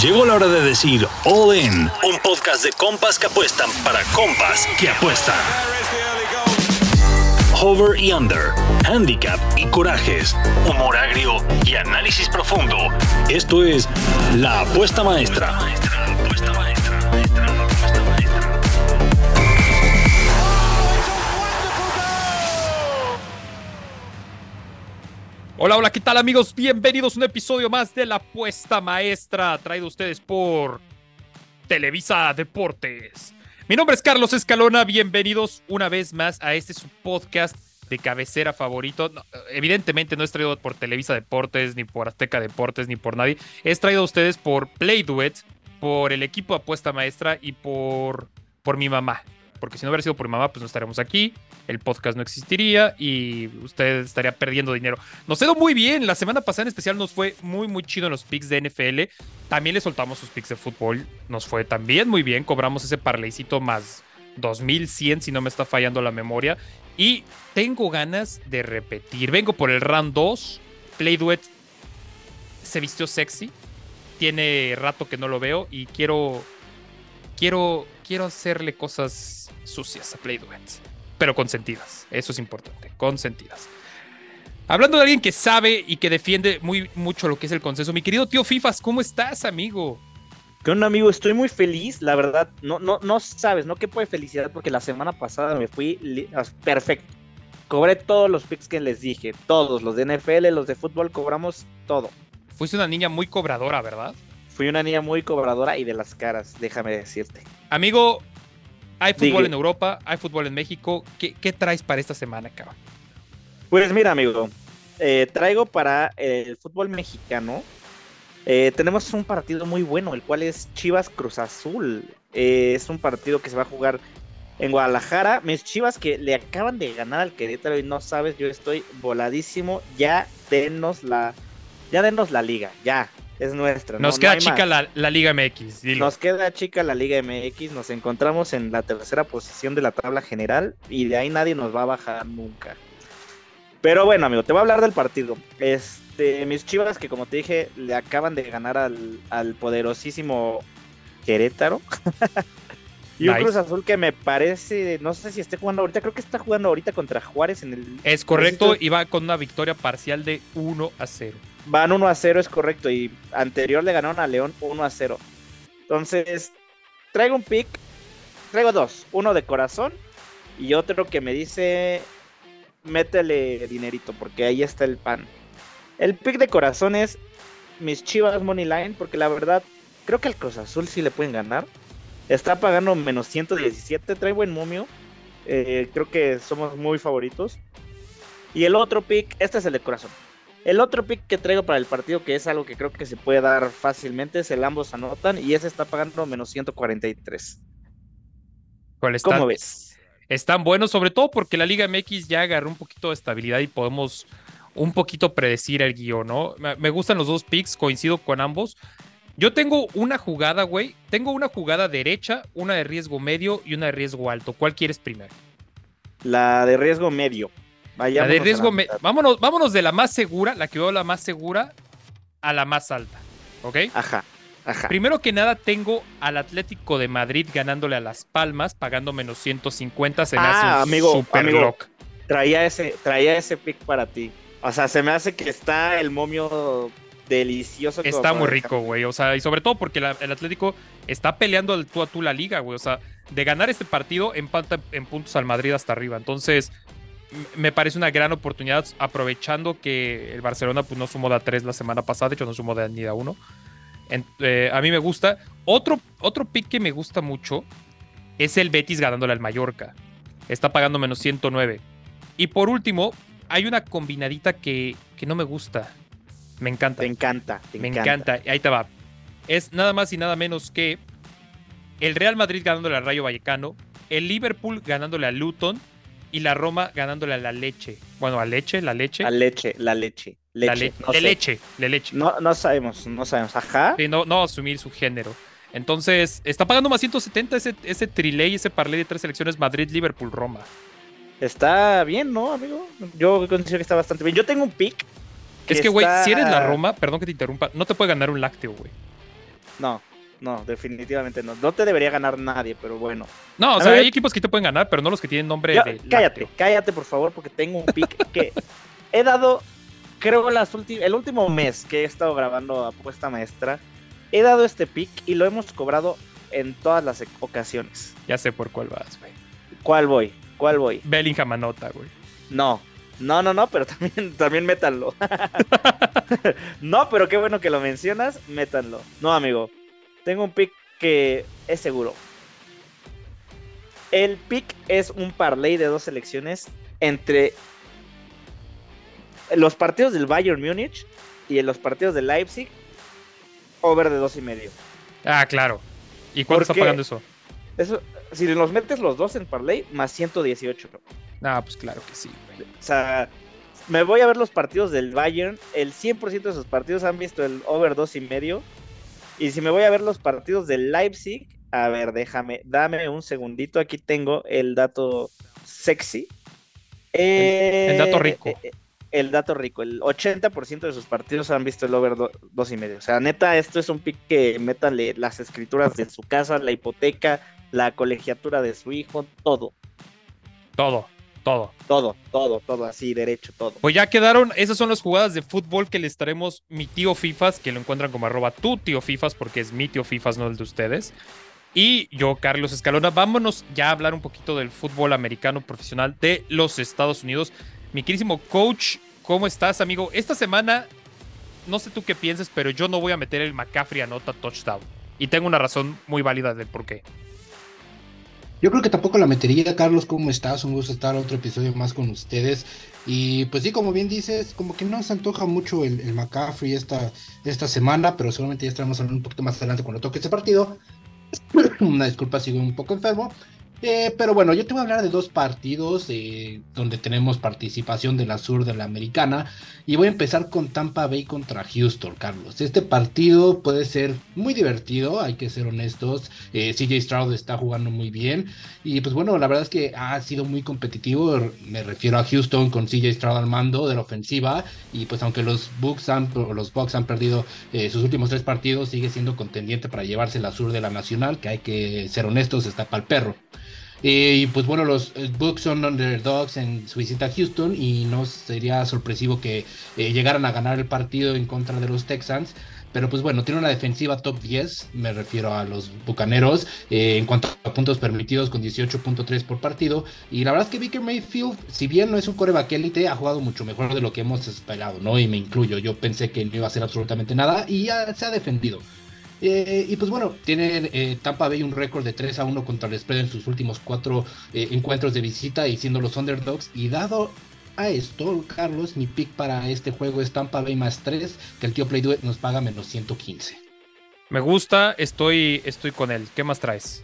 Llegó la hora de decir All In, un podcast de compas que apuestan para compas que apuestan. Hover y Under, Handicap y Corajes, humor agrio y análisis profundo. Esto es La Apuesta Maestra. Hola, hola, ¿qué tal amigos? Bienvenidos a un episodio más de La Apuesta Maestra, traído a ustedes por Televisa Deportes. Mi nombre es Carlos Escalona, bienvenidos una vez más a este su podcast de cabecera favorito. evidentemente no es traído por Televisa Deportes, ni por Azteca Deportes, ni por nadie. Es traído a ustedes por Play Duet, por el equipo de Apuesta Maestra y por, por mi mamá porque si no hubiera sido por mi mamá, pues no estaremos aquí, el podcast no existiría y usted estaría perdiendo dinero. Nos quedó muy bien, la semana pasada en especial nos fue muy, muy chido en los picks de NFL. También le soltamos sus picks de fútbol, nos fue también muy bien, cobramos ese parleycito más 2100 si no me está fallando la memoria. Y tengo ganas de repetir. Vengo por el round 2. Play Duet se vistió sexy. Tiene rato que no lo veo y quiero quiero quiero hacerle cosas sucias a Play pero consentidas. Eso es importante, consentidas. Hablando de alguien que sabe y que defiende muy mucho lo que es el consenso, mi querido tío Fifas, ¿cómo estás, amigo? ¿Qué onda, amigo? Estoy muy feliz, la verdad. No, no, no sabes, no que puede felicidad porque la semana pasada me fui perfecto. Cobré todos los picks que les dije, todos, los de NFL, los de fútbol, cobramos todo. Fuiste una niña muy cobradora, ¿verdad? Fui una niña muy cobradora y de las caras, déjame decirte. Amigo, hay fútbol en Europa, hay fútbol en México. ¿Qué, traes para esta semana, cabrón? Pues mira, amigo, eh, traigo para el fútbol mexicano. Eh, tenemos un partido muy bueno, el cual es Chivas Cruz Azul. Eh, es un partido que se va a jugar en Guadalajara. Mis Chivas que le acaban de ganar al Querétaro y no sabes, yo estoy voladísimo. Ya denos la, ya denos la liga, ya es nuestra. Nos queda chica la, Liga MX. Nos queda chica la Liga MX. Nos encontramos en la tercera posición de la tabla general y de ahí nadie nos va a bajar nunca. Pero bueno, amigo, te voy a hablar del partido. Este, mis chivas, que como te dije, le acaban de ganar al, poderosísimo Querétaro. y un Cruz Azul que me parece, no sé si esté jugando ahorita, creo que está jugando ahorita contra Juárez en el. Es correcto, y va con una victoria parcial de 1 a 0. Van 1 a 0, es correcto. Y anterior le ganaron a León 1 a 0. Entonces, traigo un pick. Traigo dos. Uno de corazón y otro que me dice, métele dinerito, porque ahí está el pan. El pick de corazón es mis Chivas Money Line, porque la verdad, creo que al Cruz Azul sí le pueden ganar. Está pagando menos 117, trae buen momio. Eh, creo que somos muy favoritos. Y el otro pick, este es el de corazón. El otro pick que traigo para el partido, que es algo que creo que se puede dar fácilmente, es el ambos anotan y ese está pagando menos 143. ¿Cuál está? ¿Cómo ves? Están buenos, sobre todo porque la Liga MX ya agarró un poquito de estabilidad y podemos un poquito predecir el guion, ¿no? Me gustan los dos picks, coincido con ambos. Yo tengo una jugada, güey. Tengo una jugada derecha, una de riesgo medio y una de riesgo alto. ¿Cuál quieres primero? La de riesgo medio de riesgo, vámonos, vámonos de la más segura, la que veo la más segura, a la más alta. ¿Ok? Ajá. Ajá. Primero que nada, tengo al Atlético de Madrid ganándole a Las Palmas, pagando menos 150. Se me hace ah, amigo, super amigo, Traía ese, traía ese pick para ti. O sea, se me hace que está el momio delicioso. Está muy rico, güey. O sea, y sobre todo porque el Atlético está peleando al tú a tú la liga, güey. O sea, de ganar este partido, empata en puntos al Madrid hasta arriba. Entonces, me parece una gran oportunidad aprovechando que el Barcelona pues, no sumó de 3 la semana pasada, de hecho no sumó de ni de 1. Eh, a mí me gusta. Otro, otro pick que me gusta mucho es el Betis ganándole al Mallorca. Está pagando menos 109. Y por último, hay una combinadita que, que no me gusta. Me encanta. Me encanta. me encanta. Ahí te va. Es nada más y nada menos que el Real Madrid ganándole al Rayo Vallecano, el Liverpool ganándole al Luton y la Roma ganándole a la leche. Bueno, a leche, la leche. La leche, la leche. leche. La leche, la leche. No, no sabemos, no sabemos. Ajá. Sí, no, no asumir su género. Entonces, está pagando más 170 ese, ese triley, ese parlay de tres selecciones Madrid, Liverpool, Roma. Está bien, ¿no, amigo? Yo considero que está bastante bien. Yo tengo un pick. Es que, güey, si eres la Roma, perdón que te interrumpa, no te puede ganar un lácteo, güey. No, no, definitivamente no. No te debería ganar nadie, pero bueno. No, o sea, hay equipos que te pueden ganar, pero no los que tienen nombre Yo- de. cállate, lácteo. cállate por favor, porque tengo un pick que he dado, creo, las el último mes que he estado grabando Apuesta Maestra, he dado este pick y lo hemos cobrado en todas las ocasiones. Ya sé por cuál vas, güey. ¿Cuál voy? ¿Cuál voy? Bellingham anota, güey. No. No, no, no, pero también, también métanlo. no, pero qué bueno que lo mencionas, métanlo. No, amigo. Tengo un pick que es seguro. El pick es un parlay de dos selecciones entre los partidos del Bayern Múnich y en los partidos del Leipzig. Over de dos y medio. Ah, claro. ¿Y cuánto está pagando eso? Eso, si los metes los dos en parlay, más 118. Ah, pues claro que sí, güey. O sea, me voy a ver los partidos del Bayern. El 100% de sus partidos han visto el over 2 y medio. Y si me voy a ver los partidos del Leipzig, a ver, déjame, dame un segundito. Aquí tengo el dato sexy. el dato Eh, rico. eh, eh, el dato rico. El 80% de sus partidos han visto el over 2 y medio. O sea, neta, esto es un pick que métanle las escrituras de su casa, la hipoteca, la colegiatura de su hijo, todo. Todo, todo. Todo, todo, todo, así, derecho, todo. Pues ya quedaron, esas son las jugadas de fútbol que les estaremos mi tío Fifas, que lo encuentran como arroba tu tío Fifas, porque es mi tío Fifas, no el de ustedes. Y yo, Carlos Escalona, vámonos ya a hablar un poquito del fútbol americano profesional de los Estados Unidos. Mi querísimo coach, ¿cómo estás, amigo? Esta semana, no sé tú qué pienses, pero yo no voy a meter el McCaffrey anota touchdown. Y tengo una razón muy válida del por qué. Yo creo que tampoco la metería, Carlos, ¿cómo estás? Un gusto estar otro episodio más con ustedes. Y pues sí, como bien dices, como que no se antoja mucho el, el McCaffrey esta, esta semana, pero seguramente ya estaremos hablando un poquito más adelante cuando toque ese partido. Una disculpa, sigo un poco enfermo. Eh, pero bueno, yo te voy a hablar de dos partidos eh, donde tenemos participación de la sur de la americana y voy a empezar con Tampa Bay contra Houston, Carlos. Este partido puede ser muy divertido, hay que ser honestos. Eh, CJ Stroud está jugando muy bien y pues bueno, la verdad es que ha sido muy competitivo. Me refiero a Houston con CJ Stroud al mando de la ofensiva y pues aunque los Bucks han, los Bucks han perdido eh, sus últimos tres partidos, sigue siendo contendiente para llevarse la sur de la nacional, que hay que ser honestos, está para el perro. Eh, y pues bueno, los eh, Bucks son underdogs en su visita a Houston y no sería sorpresivo que eh, llegaran a ganar el partido en contra de los Texans. Pero pues bueno, tiene una defensiva top 10, me refiero a los Bucaneros, en cuanto a puntos permitidos con 18.3 por partido. Y la verdad es que Baker Mayfield, si bien no es un coreback élite, ha jugado mucho mejor de lo que hemos esperado, ¿no? Y me incluyo, yo pensé que no iba a hacer absolutamente nada y ya se ha defendido. Eh, y pues bueno, tiene eh, Tampa Bay un récord de 3 a 1 contra el spread en sus últimos cuatro eh, encuentros de visita y siendo los underdogs. Y dado a esto, Carlos, mi pick para este juego es Tampa Bay más 3, que el tío Play Duet nos paga menos 115. Me gusta, estoy, estoy con él. ¿Qué más traes?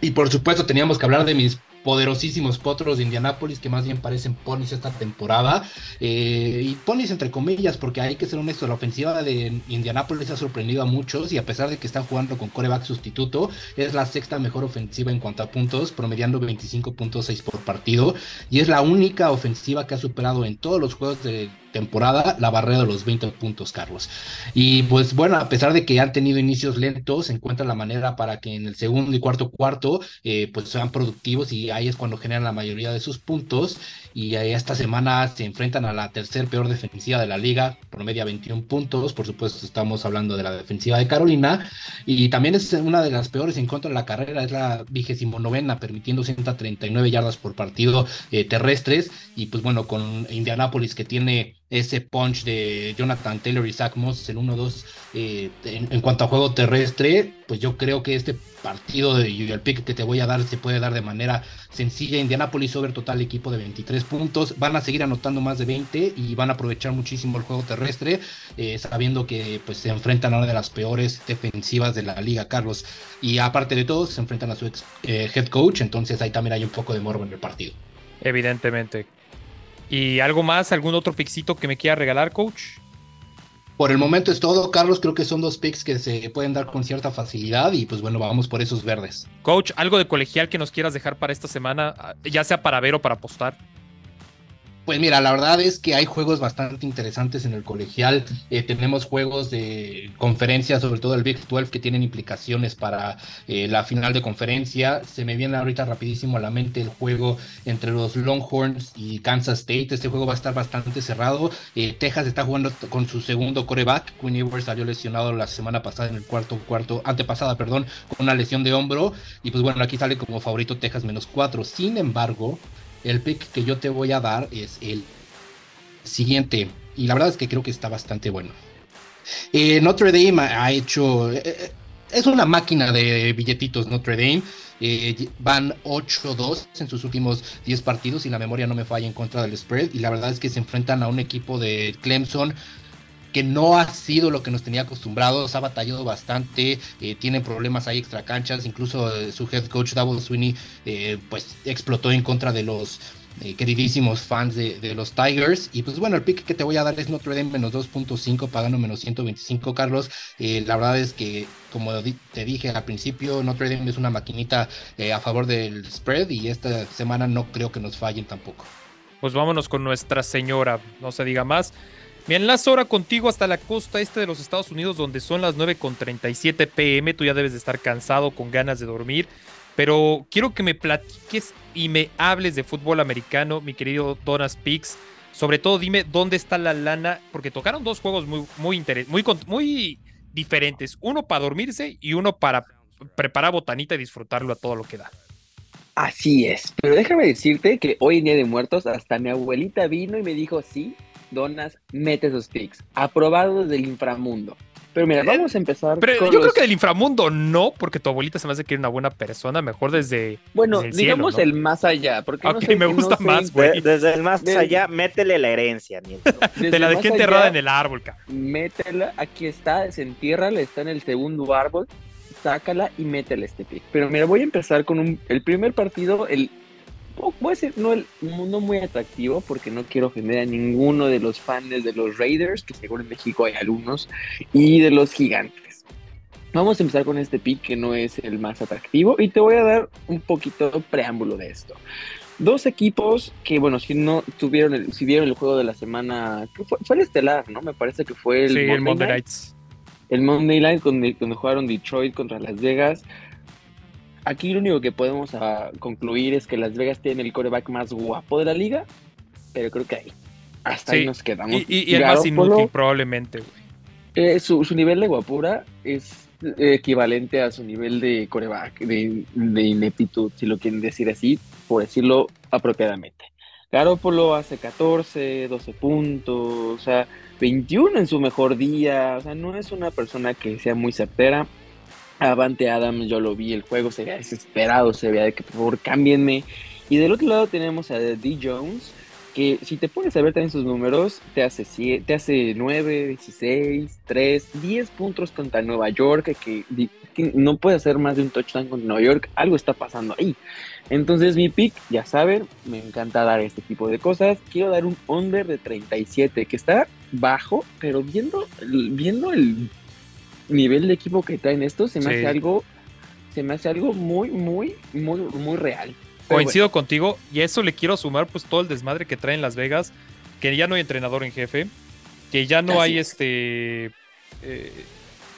Y por supuesto teníamos que hablar de mis poderosísimos potros de Indianápolis que más bien parecen ponis esta temporada. Eh, y ponis entre comillas, porque hay que ser honesto, la ofensiva de Indianápolis ha sorprendido a muchos y a pesar de que están jugando con coreback sustituto, es la sexta mejor ofensiva en cuanto a puntos, promediando 25.6 por partido. Y es la única ofensiva que ha superado en todos los juegos de temporada la barrera de los 20 puntos, Carlos. Y pues bueno, a pesar de que han tenido inicios lentos, encuentran la manera para que en el segundo y cuarto cuarto eh, pues sean productivos y ahí es cuando generan la mayoría de sus puntos. Y esta semana se enfrentan a la tercer peor defensiva de la liga, promedia 21 puntos. Por supuesto, estamos hablando de la defensiva de Carolina. Y también es una de las peores en contra de la carrera, es la vigésimo novena, permitiendo 139 yardas por partido eh, terrestres. Y pues bueno, con Indianapolis que tiene ese punch de Jonathan Taylor y Zach Moss, el 1-2 eh, en, cuanto a juego terrestre, pues yo creo que este partido de, el pick que te voy a dar se puede dar de manera sencilla. Indianapolis over total equipo de 23 puntos, van a seguir anotando más de 20 y van a aprovechar muchísimo el juego terrestre, eh, sabiendo que pues se enfrentan a una de las peores defensivas de la liga, Carlos. Y aparte de todo, se enfrentan a su ex eh, head coach, entonces ahí también hay un poco de morbo en el partido. Evidentemente. ¿Y algo más? ¿Algún otro pixito que me quiera regalar, coach? Por el momento es todo, Carlos. Creo que son dos picks que se pueden dar con cierta facilidad y pues bueno, vamos por esos verdes. Coach, ¿algo de colegial que nos quieras dejar para esta semana, ya sea para ver o para apostar? Pues mira, la verdad es que hay juegos bastante interesantes en el colegial. Eh, tenemos juegos de conferencia, sobre todo el Big 12, que tienen implicaciones para eh, la final de conferencia. Se me viene ahorita rapidísimo a la mente el juego entre los Longhorns y Kansas State. Este juego va a estar bastante cerrado. Eh, Texas está jugando con su segundo coreback. Quinn Ewers salió lesionado la semana pasada en el cuarto cuarto, antepasada, perdón, con una lesión de hombro. Y pues bueno, aquí sale como favorito Texas menos 4. Sin embargo, el pick que yo te voy a dar es el siguiente. Y la verdad es que creo que está bastante bueno. Eh, Notre Dame ha hecho. Eh, eh, es una máquina de billetitos Notre Dame. van 8-2 en sus últimos 10 partidos y la memoria no me falla en contra del spread. Y la verdad es que se enfrentan a un equipo de Clemson no ha sido lo que nos tenía acostumbrados, ha batallado bastante, eh, tiene problemas ahí extra canchas, incluso eh, su head coach Double Sweeney eh, pues explotó en contra de los queridísimos fans de, los Tigers. Y pues bueno, el pick que te voy a dar es Notre Dame menos 2.5, pagando menos 125, Carlos. la verdad es que, como te dije al principio, Notre Dame es una maquinita a favor del spread y esta semana no creo que nos fallen tampoco. Pues vámonos con Nuestra Señora, no se diga más. Me enlazo ahora contigo hasta la costa este de los Estados Unidos, donde son las 9.37 pm. Tú ya debes de estar cansado, con ganas de dormir. Pero quiero que me platiques y me hables de fútbol americano, mi querido Donas Pix. Sobre todo, dime dónde está la lana, porque tocaron dos juegos muy, muy, muy, muy diferentes. Uno para dormirse y uno para preparar botanita y disfrutarlo a todo lo que da. Así es, pero déjame decirte que hoy en Día de Muertos hasta mi abuelita vino y me dijo, sí, Donas mete sus picks. Aprobado del inframundo. Pero mira, vamos a empezar. Pero yo creo que del inframundo no, porque tu abuelita se me hace que era una buena persona, mejor desde. Bueno, digamos el más allá. Porque ok, me gusta más, güey. desde el más allá, métele la herencia, Te la dejé enterrada en el árbol, cabrón. Métela, aquí está, desentiérrala, está en el segundo árbol, sácala y métele este pick. Pero mira, voy a empezar con un, el primer partido, el voy a decir, no, el, no muy atractivo porque no quiero ofender a ninguno de los fans de los Raiders, que seguro en México hay algunos, y de los gigantes. Vamos a empezar con este pick que no es el más atractivo y te voy a dar un poquito de preámbulo de esto. Dos equipos que, bueno, si no tuvieron el, si vieron el juego de la semana, fue, fue, el estelar, ¿no? Me parece que fue el, Monday, el Monday Night. El Monday Night donde jugaron Detroit contra Las Vegas. Aquí lo único que podemos ah, concluir es que Las Vegas tiene el coreback más guapo de la liga, pero creo que ahí, hasta ahí nos quedamos. Y, el más inútil probablemente, eh, su, nivel de guapura es equivalente a su nivel de coreback, de, ineptitud, si lo quieren decir así, por decirlo apropiadamente. Garoppolo hace 14, 12 puntos, o sea, 21 en su mejor día, o sea, no es una persona que sea muy certera, Avante Adams, yo lo vi, el juego se veía desesperado, se veía de que por favor cámbienme. Y del otro lado tenemos a D. Jones, que si te pones a ver también sus números, te hace, te hace 9, 16, 3, 10 puntos contra Nueva York, que, no puede hacer más de un touchdown contra Nueva York, algo está pasando ahí. Entonces mi pick, ya saben, me encanta dar este tipo de cosas. Quiero dar un under de 37, que está bajo, pero viendo, viendo el nivel de equipo que traen estos, se me hace algo, se me hace algo muy, muy, muy, muy real. Coincido contigo, y a eso le quiero sumar pues todo el desmadre que traen Las Vegas, que ya no hay entrenador en jefe, que ya no hay este eh,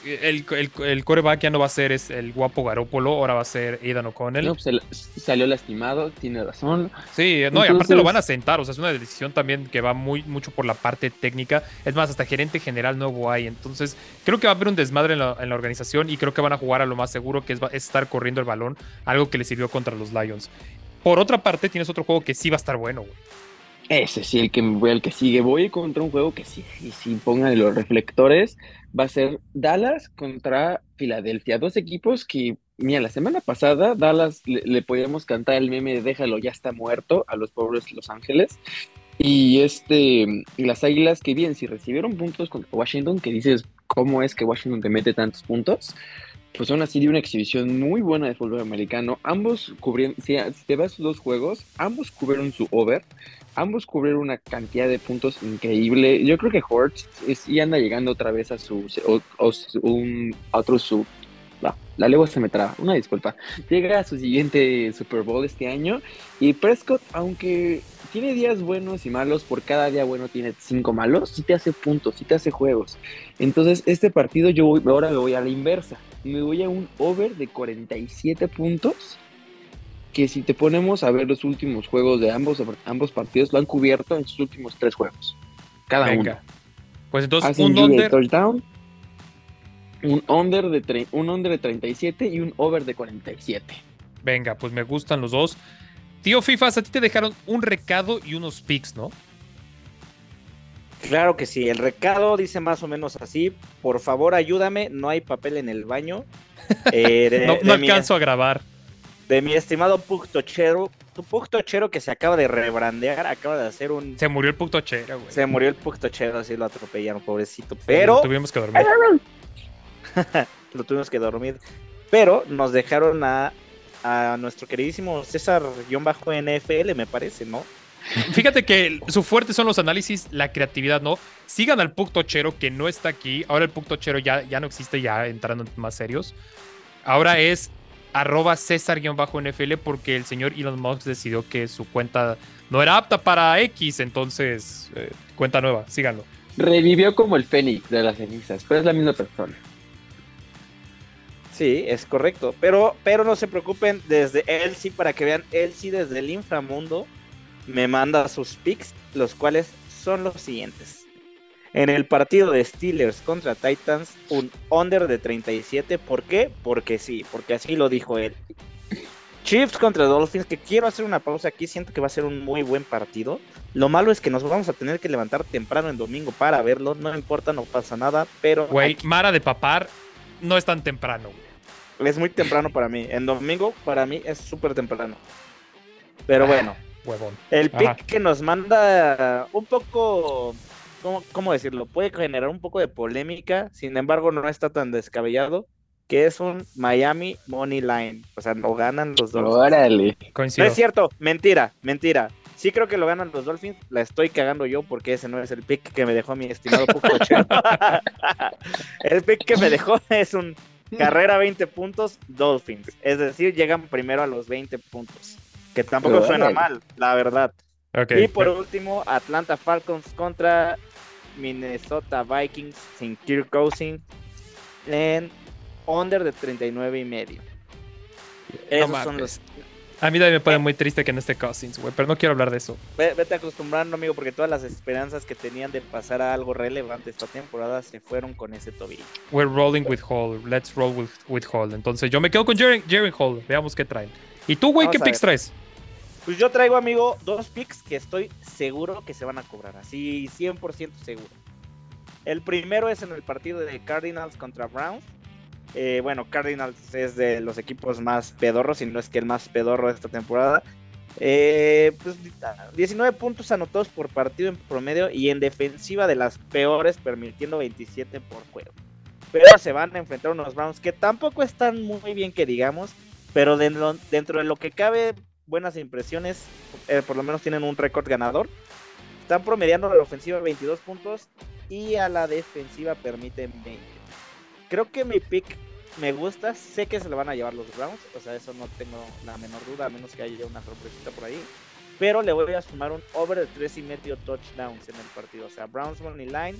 el, el, coreback ya no va a ser es el guapo Garópolo, ahora va a ser Aidan O'Connell. No, pues salió lastimado, tiene razón. Sí, no, y aparte lo van a sentar, o sea, es una decisión también que va muy mucho por la parte técnica. Es más, hasta gerente general nuevo hay. Entonces, creo que va a haber un desmadre en la, organización y creo que van a jugar a lo más seguro, que es, estar corriendo el balón, algo que le sirvió contra los Lions. Por otra parte, tienes otro juego que sí va a estar bueno, güey. Ese sí, el que voy al que sigue. Voy contra un juego que sí, y si pongan los reflectores, va a ser Dallas contra Filadelfia. Dos equipos que, mira, la semana pasada Dallas le, podíamos cantar el meme de déjalo, ya está muerto a los pobres Los Ángeles. Y este, las águilas que bien, si recibieron puntos contra Washington, que dices, ¿cómo es que Washington te mete tantos puntos? Pues son así de una exhibición muy buena de fútbol americano. Ambos cubrieron, si, te vas los juegos, ambos cubrieron su over ambos cubrieron una cantidad de puntos increíble. Yo creo que Hortz sí anda llegando otra vez a su, un, otro su, la lengua se me traba, una disculpa. Llega a su siguiente Super Bowl este año y Prescott, aunque tiene días buenos y malos, por cada día bueno tiene cinco malos, sí te hace puntos, sí te hace juegos. Entonces, este partido yo voy- ahora me voy a la inversa. Me voy a un over de 47 puntos. Que si te ponemos a ver los últimos juegos de ambos, ambos partidos, lo han cubierto en sus últimos tres juegos. Cada Venga. Pues uno. entonces, Hacen un under. touchdown, un under, de un under de 37 y un over de 47. Venga, pues me gustan los dos. Tío Fifas, a ti te dejaron un recado y unos picks, ¿no? Claro que sí, el recado dice más o menos así, por favor ayúdame, no hay papel en el baño. Eh, de, no no de mi, alcanzo a grabar. de mi estimado Pug Tochero, tu Pug Tochero que se acaba de rebrandear, acaba de hacer un... Se murió el puto chera, güey. Se murió el Pug Tochero, así lo atropellaron, pobrecito. Lo Pero Tuvimos que dormir. lo tuvimos que dormir. Pero nos dejaron a, a nuestro queridísimo César-NFL, me parece, ¿no? Fíjate que su fuerte son los análisis, la creatividad, ¿no? Sigan al Puc Tochero, que no está aquí. Ahora el Puc Tochero ya, ya no existe, ya entrando en más serios. Ahora es arroba César-NFL porque el señor Elon Musk decidió que su cuenta no era apta para X, entonces eh, cuenta nueva, síganlo. Revivió como el Fénix de las cenizas, pero es la misma persona. Sí, es correcto. Pero, pero no se preocupen, desde él sí, para que vean, él sí desde el inframundo me manda sus picks, los cuales son los siguientes. En el partido de Steelers contra Titans, un under de 37. ¿Por qué? Porque sí, porque así lo dijo él. Chiefs contra Dolphins, que quiero hacer una pausa aquí, siento que va a ser un muy buen partido. Lo malo es que nos vamos a tener que levantar temprano en domingo para verlo, no importa, no pasa nada, pero Güey, aquí Mara de Papar no es tan temprano, güey. Es muy temprano para mí. En domingo para mí es súper temprano. Pero bueno, Huevón. el Ajá. pick que nos manda un poco, ¿cómo, cómo decirlo? Puede generar un poco de polémica, sin embargo no está tan descabellado, que es un Miami Money Line. O sea, no ganan los Dolphins. Órale. No es cierto, mentira, mentira. Sí creo que lo ganan los Dolphins, la estoy cagando yo porque ese no es el pick que me dejó mi estimado Puco Chero. el pick que me dejó es un carrera 20 puntos Dolphins, es decir, llegan primero a los 20 puntos, que tampoco suena mal, la verdad. Y por último, Atlanta Falcons contra Minnesota Vikings sin Kirk Cousins en under de 39 y medio. Esos son los A mí también me pone muy triste que no esté Cousins, güey, pero no quiero hablar de eso. Ve- Vete acostumbrando, amigo, porque todas las esperanzas que tenían de pasar a algo relevante esta temporada se fueron con ese tobillo. We're rolling with Hall. Let's roll with, with Hall. Entonces yo me quedo con Jaren Hall. Veamos qué traen. ¿Y tú, güey, qué picks ver. traes? Pues yo traigo, amigo, dos picks que estoy seguro que se van a cobrar, así 100% seguro. El primero es en el partido de Cardinals contra Browns. Eh, bueno, Cardinals es de los equipos más pedorros, si no es que el más pedorro de esta temporada. Eh, pues 19 puntos anotados por partido en promedio y en defensiva de las peores, permitiendo 27 por juego. Pero se van a enfrentar unos Browns que tampoco están muy bien que digamos, pero dentro de lo que cabe, buenas impresiones, eh, por lo menos tienen un récord ganador. Están promediando a la ofensiva 22 puntos y a la defensiva permiten 20. Creo que mi pick me gusta, sé que se lo van a llevar los Browns, o sea, eso no tengo la menor duda, a menos que haya una sorpresita por ahí. Pero le voy a sumar un over de 3 y medio touchdowns en el partido. O sea, Browns Money Line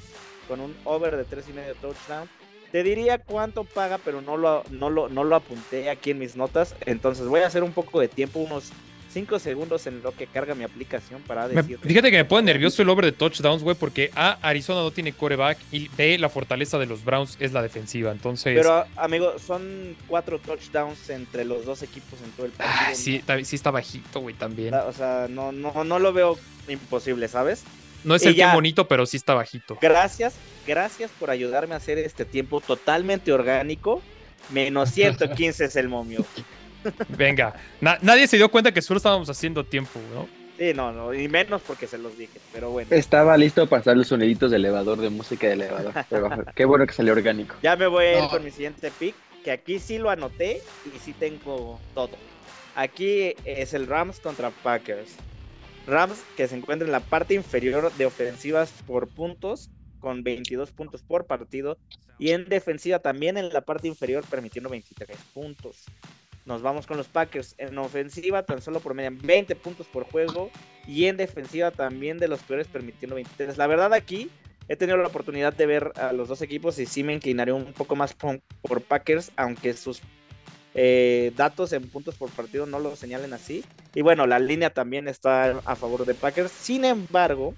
con un over de 3 y medio touchdowns. Te diría cuánto paga, pero no lo, no, lo, no lo apunté aquí en mis notas. Entonces voy a hacer un poco de tiempo, unos 5 segundos en lo que carga mi aplicación para decir. fíjate que me pone nervioso el over de touchdowns, güey, porque A, Arizona no tiene coreback y B, la fortaleza de los Browns es la defensiva. Entonces, Pero, amigo, son 4 touchdowns entre los dos equipos en todo el partido. ah, sí, ta- sí está bajito, güey, también. O sea, no, no, no lo veo imposible, ¿sabes? No es y el ya. que bonito, pero sí está bajito. Gracias, gracias por ayudarme a hacer este tiempo totalmente orgánico. Menos 115 es el momio. Venga, na- nadie se dio cuenta que solo estábamos haciendo tiempo, ¿no? Sí, no, no, y menos porque se los dije, pero bueno. Estaba listo para hacer los soniditos de elevador, de música de elevador. Pero qué bueno que salió orgánico. Ya me voy a ir No. con mi siguiente pick, que aquí sí lo anoté y sí tengo todo. Aquí es el Rams contra Packers. Rams que se encuentra en la parte inferior de ofensivas por puntos, con 22 puntos por partido, Y en defensiva también en la parte inferior permitiendo 23 puntos. Nos vamos con los Packers. En ofensiva tan solo promedian 20 puntos por juego. Y en defensiva también de los peores permitiendo 23. La verdad aquí he tenido la oportunidad de ver a los dos equipos y sí me inclinaré un poco más por, Packers, aunque sus eh, datos en puntos por partido no lo señalen así. Y bueno, la línea también está a favor de Packers. Sin embargo,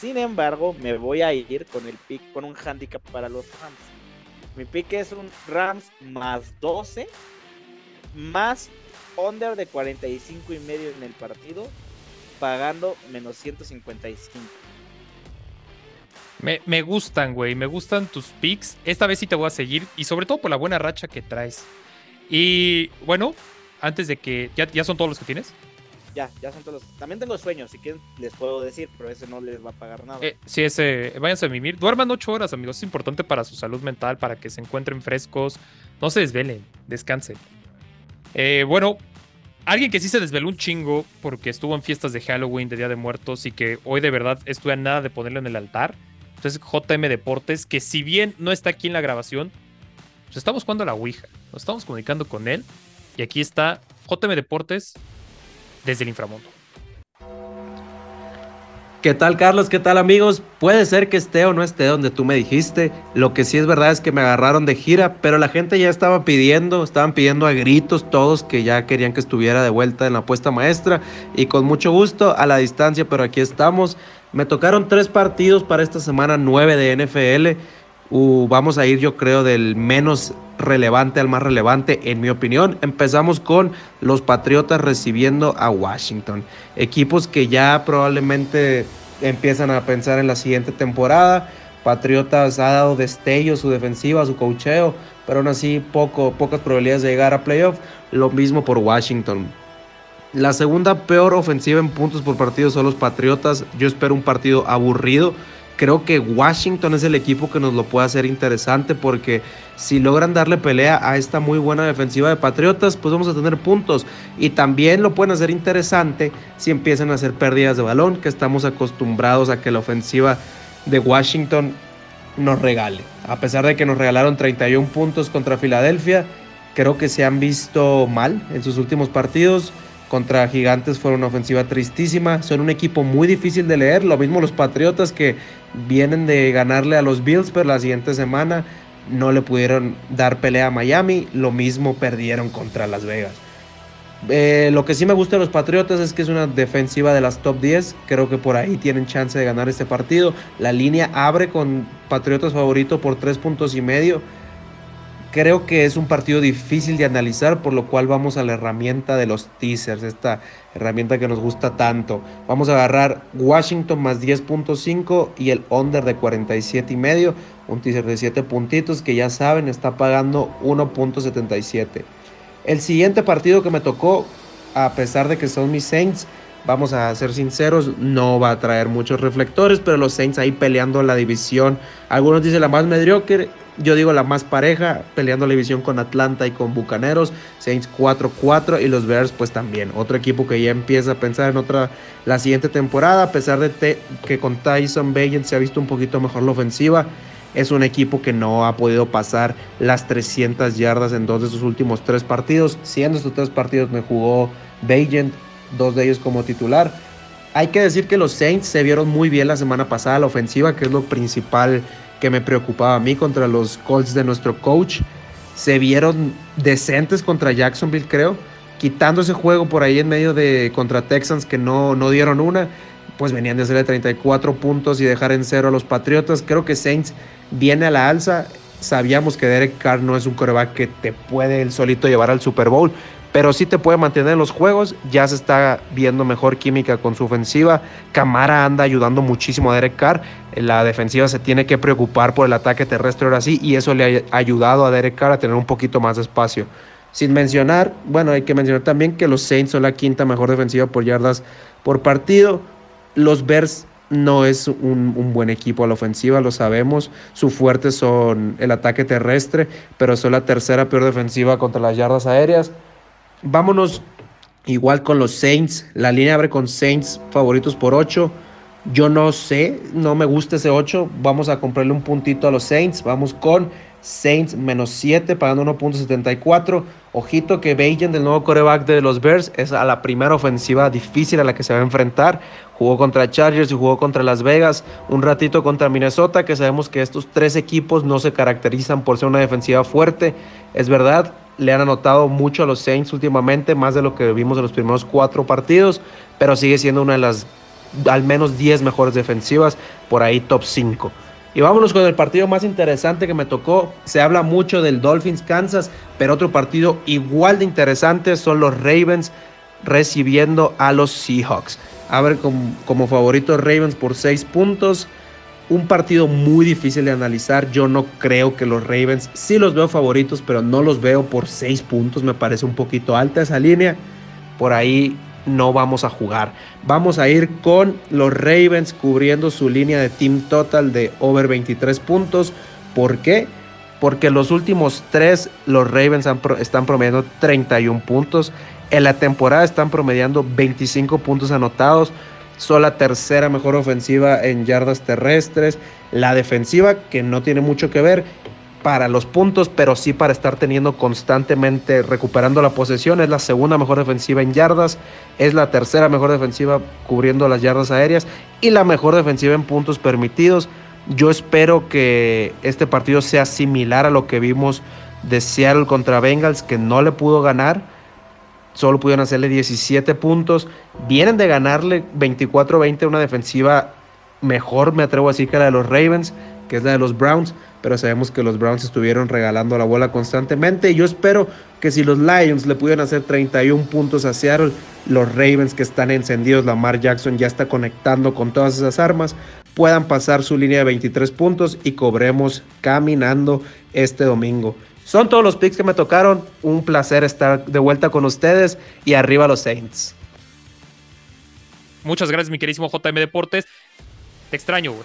sin embargo, me voy a ir con el pick, con un handicap para los Rams. Mi pick es un Rams más 12, más under de 45 y medio en el partido, pagando menos 155. Me, me gustan, güey, me gustan tus picks. Esta vez sí te voy a seguir y sobre todo por la buena racha que traes. Y bueno, antes de que... ¿Ya, ya son todos los que tienes? Ya, ya son todos los... También tengo sueños, si quieren les puedo decir, pero ese no les va a pagar nada. Eh, sí, ese... Váyanse a mimir. Duerman ocho horas, amigos. Es importante para su salud mental, para que se encuentren frescos. No se desvelen, descansen. Eh, bueno, alguien que sí se desveló un chingo porque estuvo en fiestas de Halloween, de Día de Muertos y que hoy de verdad estuve nada de ponerlo en el altar. Entonces, JM Deportes, que si bien no está aquí en la grabación, pues estamos jugando a la Ouija. Nos estamos comunicando con él. Y aquí está JM Deportes desde el inframundo. ¿Qué tal Carlos? ¿Qué tal amigos? Puede ser que esté o no esté donde tú me dijiste. Lo que sí es verdad es que me agarraron de gira, pero la gente ya estaba pidiendo, estaban pidiendo a gritos todos que ya querían que estuviera de vuelta en la apuesta maestra y con mucho gusto a la distancia, pero aquí estamos. Me tocaron tres partidos para esta semana nueve de NFL. Vamos a ir yo creo del menos relevante al más relevante en mi opinión. Empezamos con los Patriotas recibiendo a Washington. Equipos que ya probablemente empiezan a pensar en la siguiente temporada. Patriotas ha dado destello su defensiva, su cocheo, pero aún así poco, pocas probabilidades de llegar a playoff. Lo mismo por Washington. La segunda peor ofensiva en puntos por partido son los Patriotas. Yo espero un partido aburrido creo que Washington es el equipo que nos lo puede hacer interesante porque si logran darle pelea a esta muy buena defensiva de Patriotas, pues vamos a tener puntos. Y también lo pueden hacer interesante si empiezan a hacer pérdidas de balón, que estamos acostumbrados a que la ofensiva de Washington nos regale. A pesar de que nos regalaron 31 puntos contra Filadelfia, creo que se han visto mal en sus últimos partidos contra Gigantes fue una ofensiva tristísima. Son un equipo muy difícil de leer. Lo mismo los Patriotas que vienen de ganarle a los Bills, pero la siguiente semana no le pudieron dar pelea a Miami. Lo mismo perdieron contra Las Vegas. Eh, lo que sí me gusta de los Patriotas es que es una defensiva de las top 10. Creo que por ahí tienen chance de ganar este partido. La línea abre con Patriotas favorito por 3 puntos y medio. Creo que es un partido difícil de analizar, por lo cual vamos a la herramienta de los teasers, esta herramienta que nos gusta tanto. Vamos a agarrar Washington más 10.5 y el under de 47 y medio, un teaser de 7 puntitos que ya saben está pagando 1.77. El siguiente partido que me tocó, a pesar de que son mis Saints, vamos a ser sinceros, no va a traer muchos reflectores, pero los Saints ahí peleando la división. Algunos dicen la más mediocre, yo digo la más pareja, peleando la división con Atlanta y con Bucaneros, Saints 4-4 y los Bears pues también. Otro equipo que ya empieza a pensar en otra la siguiente temporada, a pesar de que con Tyson Bagent se ha visto un poquito mejor la ofensiva. Es un equipo que no ha podido pasar las 300 yardas en dos de sus últimos tres partidos. Siendo estos tres partidos me jugó Bagent, dos de ellos como titular. Hay que decir que los Saints se vieron muy bien la semana pasada la ofensiva, que es lo principal que me preocupaba a mí contra los Colts de nuestro coach. Se vieron decentes contra Jacksonville, creo. Quitando ese juego por ahí en medio de contra Texans que no, no dieron una, pues venían de hacerle 34 puntos y dejar en cero a los Patriotas. Creo que Saints viene a la alza. Sabíamos que Derek Carr no es un coreback que te puede el solito llevar al Super Bowl, pero sí te puede mantener en los juegos. Ya se está viendo mejor química con su ofensiva. Camara anda ayudando muchísimo a Derek Carr. La defensiva se tiene que preocupar por el ataque terrestre ahora sí, y eso le ha ayudado a Derek Carr a tener un poquito más de espacio. Sin mencionar, bueno, hay que mencionar también que los Saints son la quinta mejor defensiva por yardas por partido. Los Bears no es un, un, buen equipo a la ofensiva, lo sabemos. Su fuerte son el ataque terrestre, pero son la tercera peor defensiva contra las yardas aéreas. Vámonos igual con los Saints. La línea abre con Saints favoritos por 8. Yo no sé, no me gusta ese 8. Vamos a comprarle un puntito a los Saints. Vamos con Saints menos 7, pagando 1.74. Ojito que Bajan, del nuevo coreback de los Bears, es a la primera ofensiva difícil a la que se va a enfrentar. Jugó contra Chargers y jugó contra Las Vegas, un ratito contra Minnesota, que sabemos que estos tres equipos no se caracterizan por ser una defensiva fuerte. Es verdad, le han anotado mucho a los Saints últimamente, más de lo que vimos en los primeros cuatro partidos, pero sigue siendo una de las al menos 10 mejores defensivas, por ahí top 5. Y vámonos con el partido más interesante que me tocó. Se habla mucho del Dolphins Kansas, pero otro partido igual de interesante son los Ravens recibiendo a los Seahawks. A como, como favorito Ravens por 6 puntos. Un partido muy difícil de analizar. Yo no creo que los Ravens, sí los veo favoritos, pero no los veo por 6 puntos. Me parece un poquito alta esa línea. Por ahí no vamos a jugar. Vamos a ir con los Ravens cubriendo su línea de team total de over 23 puntos. ¿Por qué? Porque los últimos tres, los Ravens están promediando 31 puntos. En la temporada están promediando 25 puntos anotados. Son la tercera mejor ofensiva en yardas terrestres. La defensiva, que no tiene mucho que ver, para los puntos, pero sí para estar teniendo constantemente recuperando la posesión. Es la segunda mejor defensiva en yardas, es la tercera mejor defensiva cubriendo las yardas aéreas y la mejor defensiva en puntos permitidos. Yo espero que este partido sea similar a lo que vimos de Seattle contra Bengals, que no le pudo ganar. Solo pudieron hacerle 17 puntos. Vienen de ganarle 24-20 una defensiva mejor, me atrevo a decir, que la de los Ravens, que es la de los Browns pero sabemos que los Browns estuvieron regalando la bola constantemente. Yo espero que si los Lions le pudieran hacer 31 puntos a los Ravens que están encendidos, Lamar Jackson ya está conectando con todas esas armas, puedan pasar su línea de 23 puntos y cobremos caminando este domingo. Son todos los picks que me tocaron. Un placer estar de vuelta con ustedes y arriba los Saints. Muchas gracias, mi queridísimo JM Deportes. Te extraño, güey.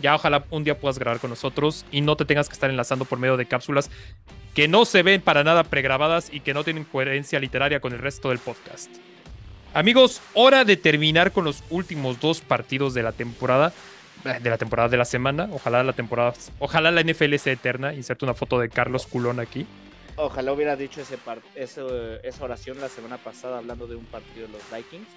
Ya ojalá un día puedas grabar con nosotros y no te tengas que estar enlazando por medio de cápsulas que no se ven para nada pregrabadas y que no tienen coherencia literaria con el resto del podcast. Amigos, hora de terminar con los últimos dos partidos de la temporada, de la temporada de la semana. Ojalá la temporada, ojalá la NFL sea eterna. Inserto una foto de Carlos Culón aquí. Ojalá hubiera dicho ese esa oración la semana pasada hablando de un partido de los Vikings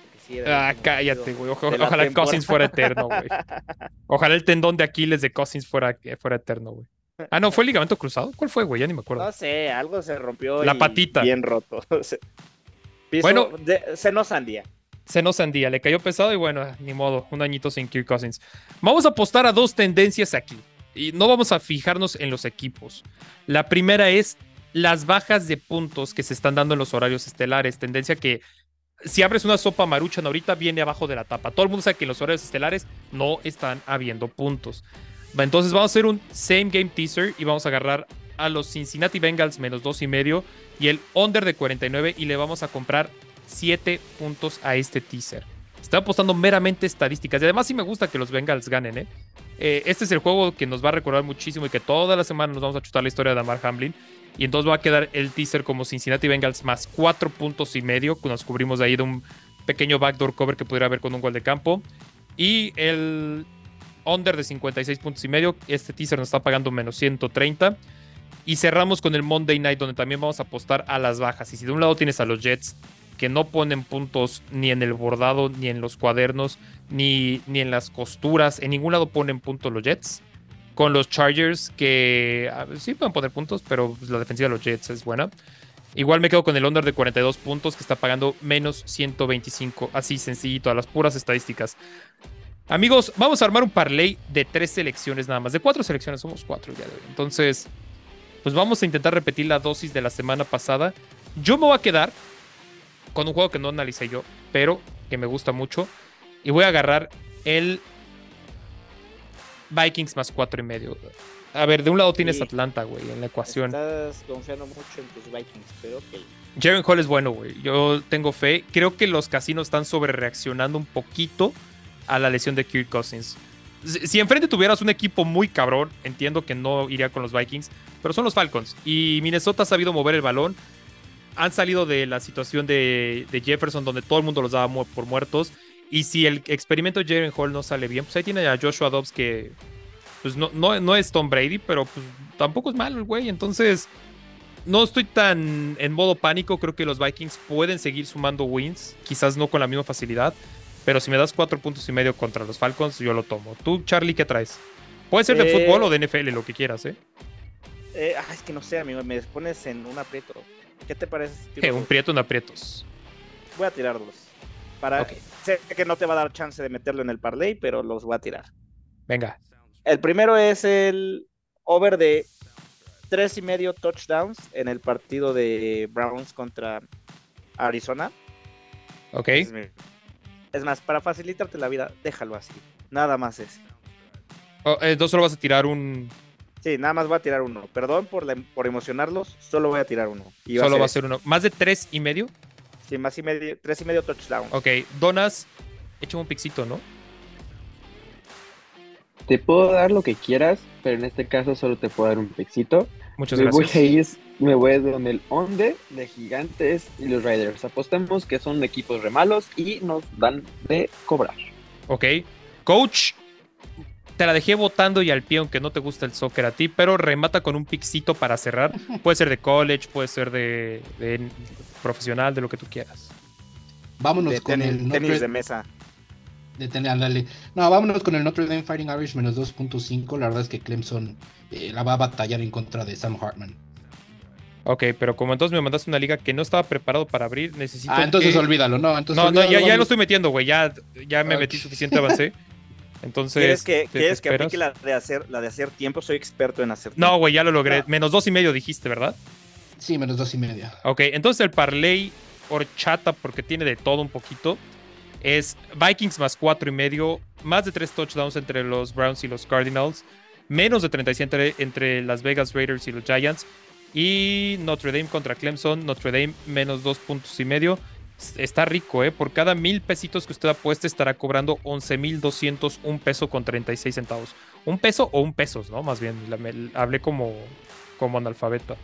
ah, cállate, güey. ojalá Cousins fuera eterno, güey. Ojalá el tendón de Aquiles de Cousins fuera, fuera eterno, güey. Ah, no, ¿fue el ligamento cruzado? ¿Cuál fue, güey? Ya ni me acuerdo. No sé, algo se rompió. La patita. Bien roto. bueno, se no sandía. Se no sandía, le cayó pesado y bueno, ni modo, un añito sin Kirk Cousins. Vamos a apostar a dos tendencias aquí. Y no vamos a fijarnos en los equipos. La primera es las bajas de puntos que se están dando en los horarios estelares. Tendencia que si abres una sopa maruchan ahorita, viene abajo de la tapa. Todo el mundo sabe que en los horarios estelares no están habiendo puntos. Entonces vamos a hacer un same game teaser y vamos a agarrar a los Cincinnati Bengals menos dos y medio y el under de 49 y le vamos a comprar 7 puntos a este teaser. Estoy apostando meramente estadísticas y además sí me gusta que los Bengals ganen. ¿eh? Eh, este es el juego que nos va a recordar muchísimo y que toda la semana nos vamos a chutar la historia de Damar Hamlin. Y entonces va a quedar el teaser como Cincinnati Bengals más cuatro puntos y medio. Nos cubrimos de ahí de un pequeño backdoor cover que pudiera haber con un gol de campo. Y el under de 56 puntos y medio. Este teaser nos está pagando menos 130. Y cerramos con el Monday Night, donde también vamos a apostar a las bajas. Y si de un lado tienes a los Jets, que no ponen puntos ni en el bordado, ni en los cuadernos, ni, ni en las costuras, en ningún lado ponen puntos los Jets con los Chargers, que sí pueden poner puntos, pero pues, la defensiva de los Jets es buena. Igual me quedo con el under de 42 puntos, que está pagando menos 125. Así sencillito, a las puras estadísticas. Amigos, vamos a armar un parlay de tres selecciones nada más. De cuatro selecciones, somos cuatro ya de hoy. Entonces, pues vamos a intentar repetir la dosis de la semana pasada. Yo me voy a quedar con un juego que no analicé yo, pero que me gusta mucho. Y voy a agarrar el Vikings más cuatro y medio. A ver, de un lado tienes Atlanta, güey, en la ecuación. Estás confiando mucho en tus Vikings, pero ok. Jaren Hall es bueno, güey. Yo tengo fe. Creo que los casinos están sobre reaccionando un poquito a la lesión de Kirk Cousins. Si enfrente tuvieras un equipo muy cabrón, entiendo que no iría con los Vikings, pero son los Falcons. Y Minnesota ha sabido mover el balón. Han salido de la situación de, de Jefferson, donde todo el mundo los daba por muertos Y si el experimento de Jaren Hall no sale bien, pues ahí tiene a Joshua Dobbs que pues no, no, no es Tom Brady, pero pues tampoco es malo el güey. Entonces, no estoy tan en modo pánico. Creo que los Vikings pueden seguir sumando wins. Quizás no con la misma facilidad. Pero si me das cuatro puntos y medio contra los Falcons, yo lo tomo. Tú, Charlie, ¿qué traes? Puede ser de Eh, fútbol o de NFL, lo que quieras, ¿eh? Eh, ah, es que no sé, amigo, me pones en un aprieto. ¿Qué te parece? si Eh, tiro un prieto en aprietos. Voy a tirar dos. Para... Sé que no te va a dar chance de meterlo en el parlay, pero los voy a tirar. Venga. El primero es el over de tres y medio touchdowns en el partido de Browns contra Arizona. Ok. Es más, para facilitarte la vida, déjalo así. Nada más es. Oh, eh, entonces solo vas a tirar un. Sí, nada más voy a tirar uno. Perdón por, la- por emocionarlos, solo voy a tirar uno. Y solo va a ser uno. Más de tres y medio. Sí, más y medio, tres y medio touchdowns. Ok. Donas, échame un pixito, ¿no? Te puedo dar lo que quieras, pero en este caso solo te puedo dar un pexito. Muchas me voy gracias. a ir, me voy con el Onde de Gigantes y los Raiders. Apostamos que son equipos remalos y nos dan de cobrar. Ok. Coach, te la dejé votando y al pie, aunque no te gusta el soccer a ti, pero remata con un pixito para cerrar. Puede ser de college, puede ser de, de profesional, de lo que tú quieras. Vámonos de con tenis, el tenis Notre, de mesa. de tenis, ándale. No, vámonos con el Notre Dame Fighting Irish menos 2.5. La verdad es que Clemson eh, la va a batallar en contra de Sam Hartman. Ok, pero como entonces me mandaste una liga que no estaba preparado para abrir, necesito. Ah, entonces que- olvídalo, no. Entonces No, no, ya, ya lo estoy metiendo, güey. Ya, ya me metí suficiente, avancé. Entonces. ¿Quieres que, ¿te- te ¿quieres que aplique la de, hacer, la de hacer tiempo? Soy experto en hacer No, tiempo. güey, ya lo logré. No. Menos dos y medio dijiste, ¿verdad? Sí, menos dos y media. Ok, entonces el parlay horchata, porque tiene de todo un poquito, es Vikings más cuatro y medio, más de tres touchdowns entre los Browns y los Cardinals, menos de 37 entre, entre las Vegas Raiders y los Giants, y Notre Dame contra Clemson, Notre Dame menos dos puntos y medio. Está rico, ¿eh? Por cada mil pesitos que usted apueste estará cobrando 11.201 peso con 36 centavos. Un peso o un pesos, ¿no? Más bien, la- me- hablé como, como analfabeta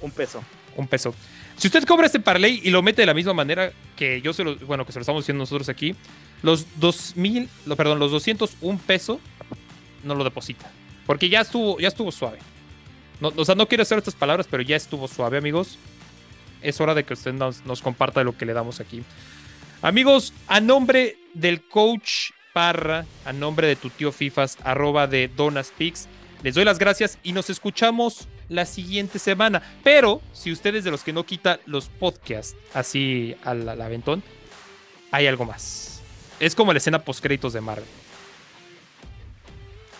Un peso. un peso. Si usted cobra este parlay y lo mete de la misma manera que yo se lo, bueno, que se lo estamos diciendo nosotros aquí, los 2000, lo- perdón, los 201 peso no lo deposita, porque ya estuvo, ya estuvo suave. No, o sea, no quiero hacer estas palabras, pero ya estuvo suave, amigos. Es hora de que usted nos, nos comparta lo que le damos aquí. Amigos, a nombre del coach Parra, a nombre de tu tío Fifas, arroba de Donaspix, les doy las gracias y nos escuchamos la siguiente semana. Pero si ustedes de los que no quita los podcasts así al, al aventón, hay algo más. Es como la escena post créditos de Marvel.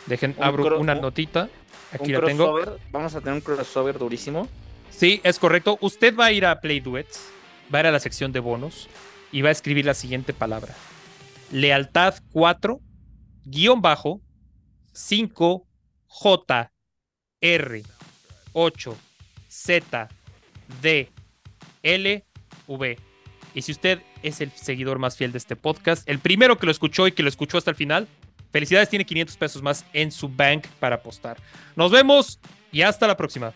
Dejen, Un abro una un- notita. Aquí un la tengo. Vamos a tener un crossover durísimo. Sí, es correcto. Usted va a ir a Play Duets, va a ir a la sección de bonos y va a escribir la siguiente palabra. Lealtad 4, guion bajo, 5, J, R, 8, Z, D, L, V. Y si usted es el seguidor más fiel de este podcast, el primero que lo escuchó y que lo escuchó hasta el final, felicidades, tiene 500 pesos más en su bank para apostar. Nos vemos y hasta la próxima.